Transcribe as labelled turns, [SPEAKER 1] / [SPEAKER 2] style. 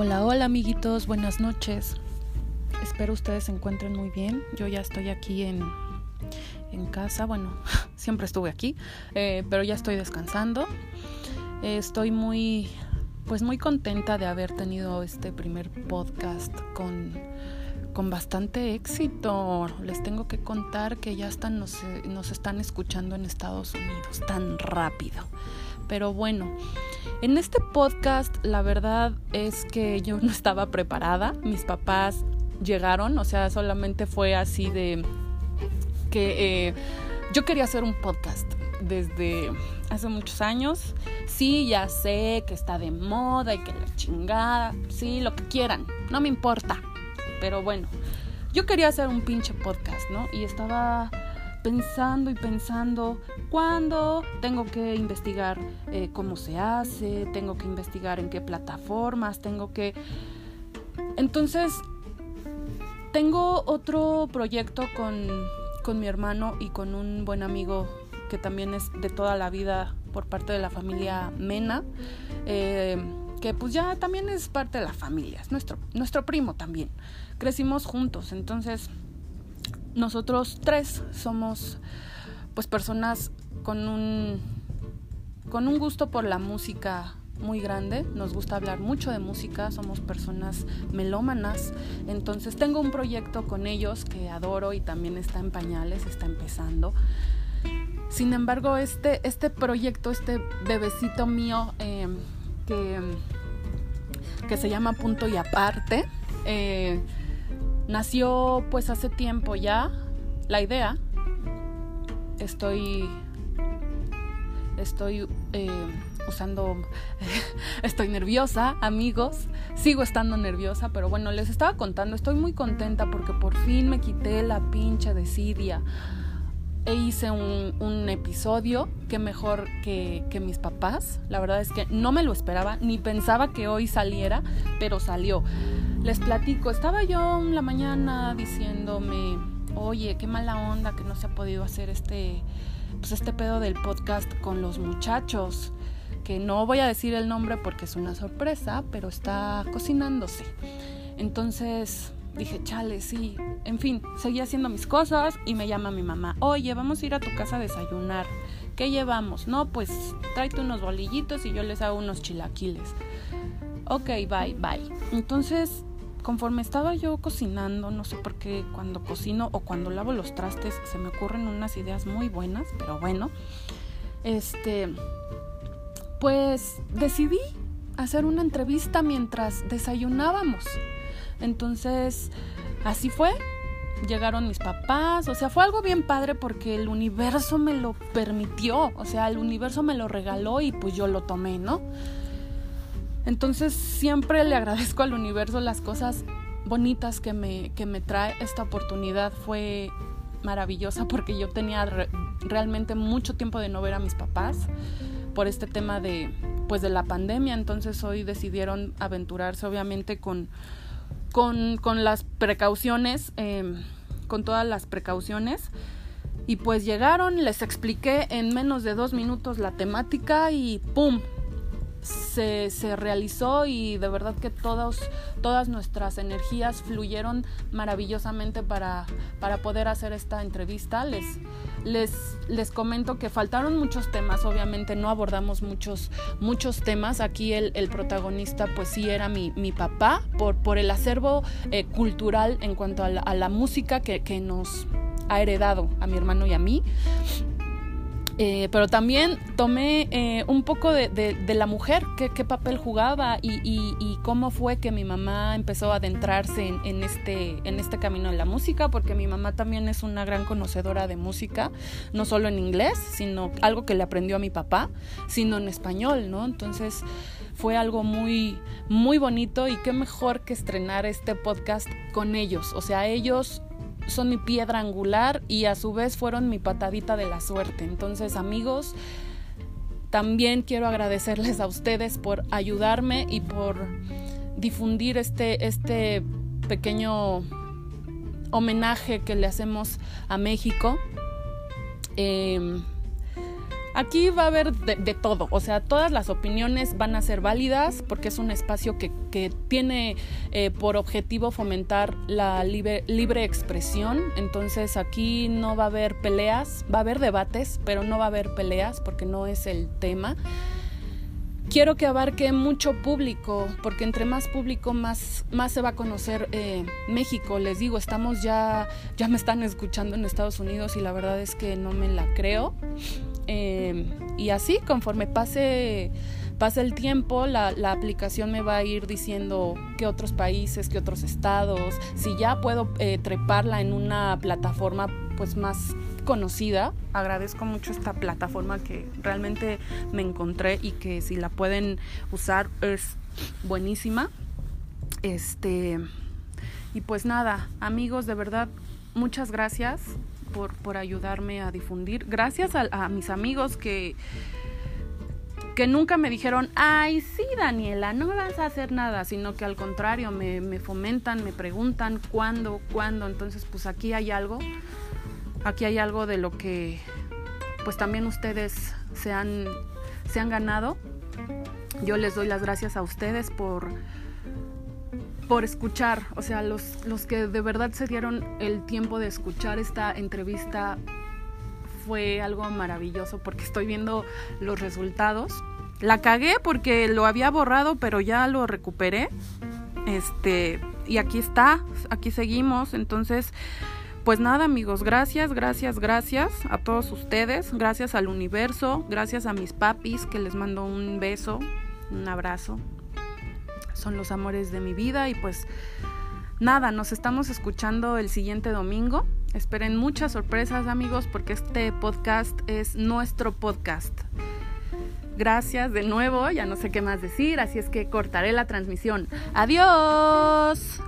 [SPEAKER 1] Hola, hola amiguitos, buenas noches. Espero ustedes se encuentren muy bien. Yo ya estoy aquí en, en casa, bueno, siempre estuve aquí, eh, pero ya estoy descansando. Eh, estoy muy, pues muy contenta de haber tenido este primer podcast con, con bastante éxito. Les tengo que contar que ya están, nos, nos están escuchando en Estados Unidos tan rápido. Pero bueno, en este podcast la verdad es que yo no estaba preparada. Mis papás llegaron, o sea, solamente fue así de que eh, yo quería hacer un podcast desde hace muchos años. Sí, ya sé que está de moda y que la chingada, sí, lo que quieran, no me importa. Pero bueno, yo quería hacer un pinche podcast, ¿no? Y estaba pensando y pensando cuándo tengo que investigar eh, cómo se hace, tengo que investigar en qué plataformas, tengo que... Entonces, tengo otro proyecto con, con mi hermano y con un buen amigo que también es de toda la vida por parte de la familia Mena. Eh, que pues ya también es parte de la familia, es nuestro, nuestro primo también. Crecimos juntos, entonces nosotros tres somos pues personas con un con un gusto por la música muy grande, nos gusta hablar mucho de música, somos personas melómanas, entonces tengo un proyecto con ellos que adoro y también está en pañales, está empezando. Sin embargo, este, este proyecto, este bebecito mío eh, que, que, se llama Punto y Aparte, eh, Nació pues hace tiempo ya la idea. Estoy estoy eh, usando, estoy nerviosa, amigos, sigo estando nerviosa, pero bueno, les estaba contando, estoy muy contenta porque por fin me quité la pinche desidia e hice un, episodio que mejor que, que, mis papás. La verdad es que no me lo esperaba, ni pensaba que hoy saliera, pero salió. Les platico, estaba yo en la mañana diciéndome, oye, qué mala onda que no se ha podido hacer este, pues este pedo del podcast con los muchachos, que no voy a decir el nombre porque es una sorpresa, pero está cocinándose. Entonces dije, chale, sí. En fin, seguí haciendo mis cosas y me llama mi mamá, oye, vamos a ir a tu casa a desayunar. ¿Qué llevamos? No, pues tráete unos bolillitos y yo les hago unos chilaquiles. Ok, bye, bye. Entonces, conforme estaba yo cocinando, no sé por qué cuando cocino o cuando lavo los trastes se me ocurren unas ideas muy buenas, pero bueno, este, pues decidí hacer una entrevista mientras desayunábamos. Entonces, así fue. Llegaron mis papás, o sea, fue algo bien padre porque el universo me lo permitió, o sea, el universo me lo regaló y pues yo lo tomé, ¿no? Entonces siempre le agradezco al universo las cosas bonitas que me, que me trae. Esta oportunidad fue maravillosa porque yo tenía realmente mucho tiempo de no ver a mis papás por este tema de pues de la pandemia entonces hoy decidieron aventurarse obviamente con con, las precauciones, em, con todas las precauciones. Y pues llegaron, les expliqué en menos de dos minutos la temática y ¡pum! Se, se, realizó y de verdad que todos, todas nuestras energías fluyeron maravillosamente para, para poder hacer esta entrevista. Les, les, les comento que faltaron muchos temas, obviamente no abordamos muchos, muchos temas. Aquí el, el protagonista pues sí era mi, mi papá por, por el acervo eh, cultural en cuanto a la, a la música que, que nos ha heredado a mi hermano y a mí. Eh, pero también tomé eh, un poco de, la mujer, qué, qué papel jugaba y, y, y, cómo fue que mi mamá empezó a adentrarse en, en, este, en este camino de la música, porque mi mamá también es una gran conocedora de música, no solo en inglés, sino algo que le aprendió a mi papá, sino en español, ¿no? Entonces fue algo muy, muy bonito y qué mejor que estrenar este podcast con ellos, o sea, ellos son mi piedra angular y a su vez fueron mi patadita de la suerte. Entonces, amigos, también quiero agradecerles a ustedes por ayudarme y por difundir este, este pequeño homenaje que le hacemos a México. Em, aquí va a haber de, todo, o sea, todas las opiniones van a ser válidas porque es un espacio que, tiene eh, por objetivo fomentar la libre, expresión, entonces aquí no va a haber peleas, va a haber debates, pero no va a haber peleas porque no es el tema quiero que abarque mucho público, porque entre más público, más, más se va a conocer eh, México. Les digo, estamos ya, ya me están escuchando en Estados Unidos y la verdad es que no me la creo. Eh, y así, conforme pase, pase el tiempo, la, la, aplicación me va a ir diciendo qué otros países, qué otros estados, si ya puedo eh, treparla en una plataforma pues más conocida. Agradezco mucho esta plataforma que realmente me encontré y que si la pueden usar es buenísima. Este y pues nada, amigos, de verdad muchas gracias por, ayudarme a difundir. Gracias a, mis amigos que que nunca me dijeron, ay, sí, Daniela, no vas a hacer nada, sino que al contrario, me, me fomentan, me preguntan cuándo, cuándo. Entonces, pues aquí hay algo aquí hay algo de lo que pues también ustedes se han, se han ganado. Yo les doy las gracias a ustedes por, por escuchar, o sea, los, los que de verdad se dieron el tiempo de escuchar esta entrevista fue algo maravilloso porque estoy viendo los resultados. La cagué porque lo había borrado, pero ya lo recuperé. Este, y aquí está, aquí seguimos, entonces pues nada amigos, gracias, gracias, gracias a todos ustedes, gracias al universo, gracias a mis papis que les mando un beso, un abrazo. Son los amores de mi vida y pues nada, nos estamos escuchando el siguiente domingo. Esperen muchas sorpresas amigos porque este podcast es nuestro podcast. Gracias de nuevo, ya no sé qué más decir, así es que cortaré la transmisión. Adiós.